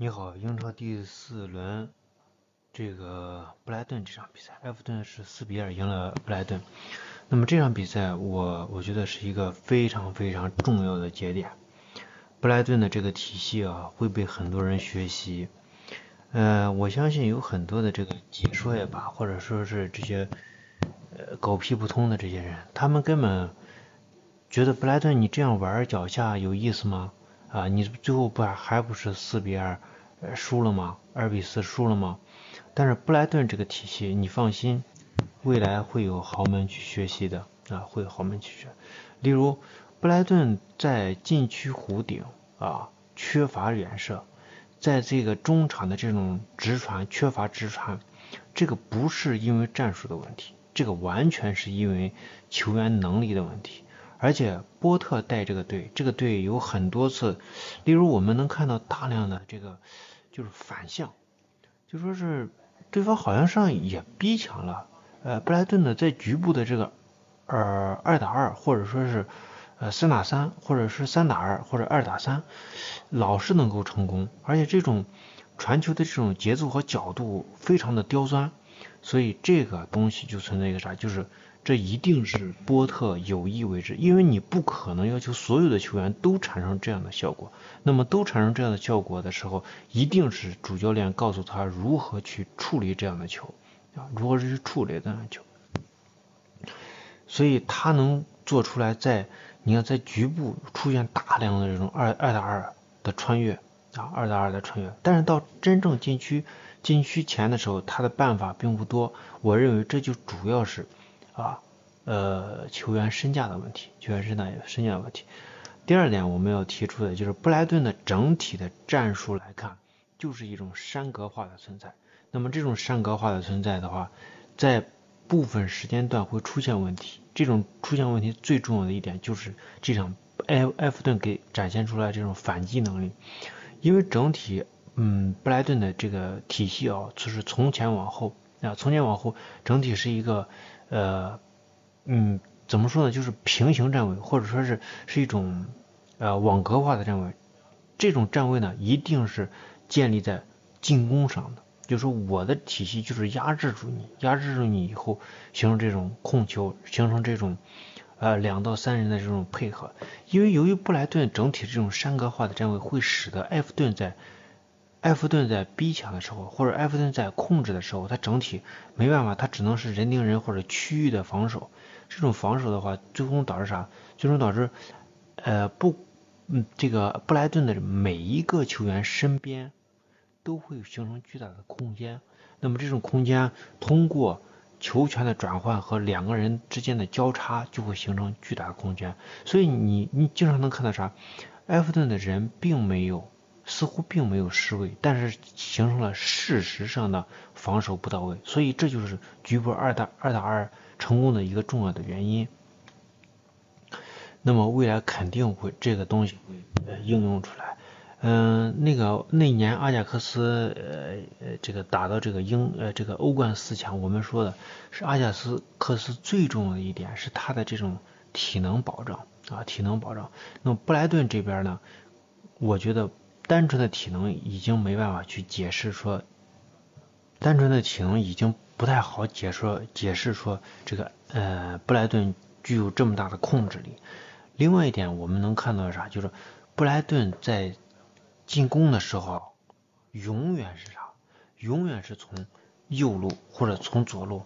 你好，英超第四轮这个布莱顿这场比赛，埃弗顿是四比二赢了布莱顿。那么这场比赛，我我觉得是一个非常非常重要的节点。布莱顿的这个体系啊，会被很多人学习。呃，我相信有很多的这个解说也罢，或者说是这些呃狗屁不通的这些人，他们根本觉得布莱顿你这样玩脚下有意思吗？啊，你最后不还不是四比二输了吗？二比四输了吗？但是布莱顿这个体系，你放心，未来会有豪门去学习的啊，会有豪门去学。例如，布莱顿在禁区弧顶啊缺乏远射，在这个中场的这种直传缺乏直传，这个不是因为战术的问题，这个完全是因为球员能力的问题。而且波特带这个队，这个队有很多次，例如我们能看到大量的这个就是反向，就说是对方好像上也逼抢了，呃，布莱顿的在局部的这个呃二打二，或者说是呃三打三，或者是三打二或者二打三，老是能够成功，而且这种传球的这种节奏和角度非常的刁钻，所以这个东西就存在一个啥，就是。这一定是波特有意为之，因为你不可能要求所有的球员都产生这样的效果。那么都产生这样的效果的时候，一定是主教练告诉他如何去处理这样的球啊，如何去处理这样的球。所以他能做出来，在你看在局部出现大量的这种二二打二的穿越二打二的穿越，但是到真正禁区禁区前的时候，他的办法并不多。我认为这就主要是。啊，呃，球员身价的问题，球员身价身价的问题。第二点，我们要提出的就是布莱顿的整体的战术来看，就是一种山格化的存在。那么这种山格化的存在的话，在部分时间段会出现问题。这种出现问题最重要的一点就是这场埃埃弗顿给展现出来这种反击能力，因为整体，嗯，布莱顿的这个体系啊，就是从前往后啊，从前往后整体是一个。呃，嗯，怎么说呢？就是平行站位，或者说是是一种呃网格化的站位。这种站位呢，一定是建立在进攻上的。就是我的体系就是压制住你，压制住你以后，形成这种控球，形成这种呃两到三人的这种配合。因为由于布莱顿整体这种山格化的站位，会使得埃弗顿在。埃弗顿在逼抢的时候，或者埃弗顿在控制的时候，他整体没办法，他只能是人盯人或者区域的防守。这种防守的话，最终导致啥？最终导致，呃，不，嗯，这个布莱顿的每一个球员身边都会形成巨大的空间。那么这种空间通过球权的转换和两个人之间的交叉，就会形成巨大的空间。所以你你经常能看到啥？埃弗顿的人并没有。似乎并没有失位，但是形成了事实上的防守不到位，所以这就是局部二打二打二成功的一个重要的原因。那么未来肯定会这个东西会应用出来。嗯，那个那年阿贾克斯呃呃这个打到这个英呃这个欧冠四强，我们说的是阿贾斯克斯最重要的一点是他的这种体能保障啊体能保障。那么布莱顿这边呢，我觉得。单纯的体能已经没办法去解释说，单纯的体能已经不太好解说解释说这个呃布莱顿具有这么大的控制力。另外一点我们能看到啥？就是布莱顿在进攻的时候，永远是啥？永远是从右路或者从左路，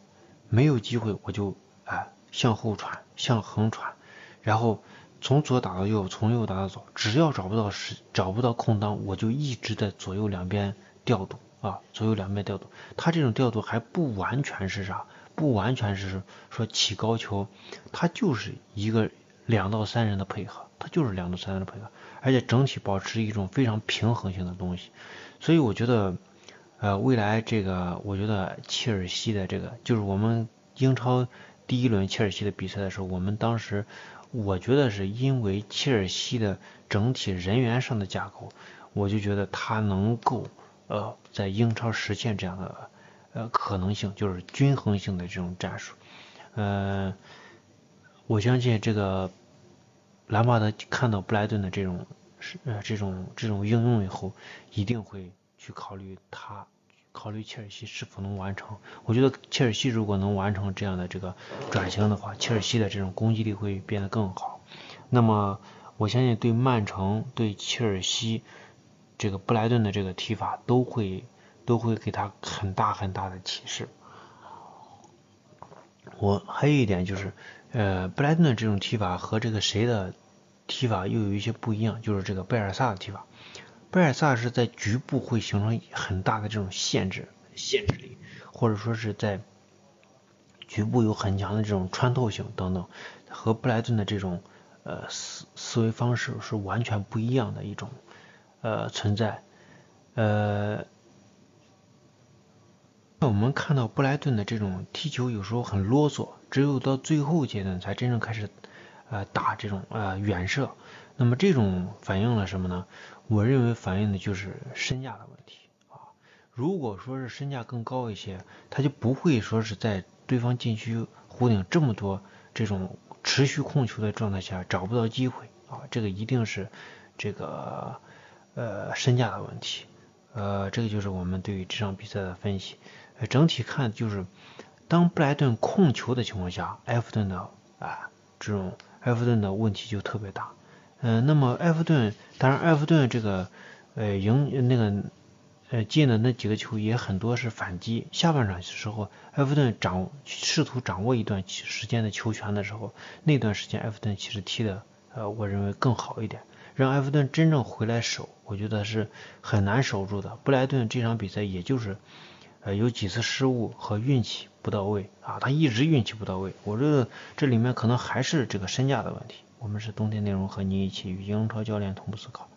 没有机会我就哎向后传，向横传，然后。从左打到右，从右打到左，只要找不到时找不到空当，我就一直在左右两边调度啊，左右两边调度。他这种调度还不完全是啥，不完全是说起高球，他就是一个两到三人的配合，他就是两到三人的配合，而且整体保持一种非常平衡性的东西。所以我觉得，呃，未来这个，我觉得切尔西的这个，就是我们英超第一轮切尔西的比赛的时候，我们当时。我觉得是因为切尔西的整体人员上的架构，我就觉得他能够呃在英超实现这样的呃可能性，就是均衡性的这种战术。呃，我相信这个兰帕德看到布莱顿的这种是呃这种这种应用以后，一定会去考虑他，考虑切尔西是否能完成。我觉得切尔西如果能完成这样的这个转型的话，切尔西的这种攻击力会变得更好。那么我相信对曼城、对切尔西这个布莱顿的这个踢法都会都会给他很大很大的启示。我还有一点就是，呃，布莱顿这种踢法和这个谁的踢法又有一些不一样，就是这个贝尔萨的踢法。贝尔萨是在局部会形成很大的这种限制限制力，或者说是在局部有很强的这种穿透性等等，和布莱顿的这种呃思思维方式是完全不一样的一种呃存在，呃。那我们看到布莱顿的这种踢球有时候很啰嗦，只有到最后阶段才真正开始呃打这种呃远射。那么这种反映了什么呢？我认为反映的就是身价的问题啊。如果说是身价更高一些，他就不会说是在对方禁区弧顶这么多这种持续控球的状态下找不到机会啊。这个一定是这个呃身价的问题。呃，这个就是我们对于这场比赛的分析。呃整体看就是，当布莱顿控球的情况下，埃弗顿的啊这种埃弗顿的问题就特别大。嗯，那么埃弗顿，当然埃弗顿这个呃赢那个呃进的那几个球也很多是反击。下半场的时候，埃弗顿掌试图掌握一段时间的球权的时候，那段时间埃弗顿其实踢的呃我认为更好一点。让埃弗顿真正回来守，我觉得是很难守住的。布莱顿这场比赛也就是。呃，有几次失误和运气不到位啊，他一直运气不到位。我这这里面可能还是这个身价的问题。我们是冬天内容和你一起与英超教练同步思考。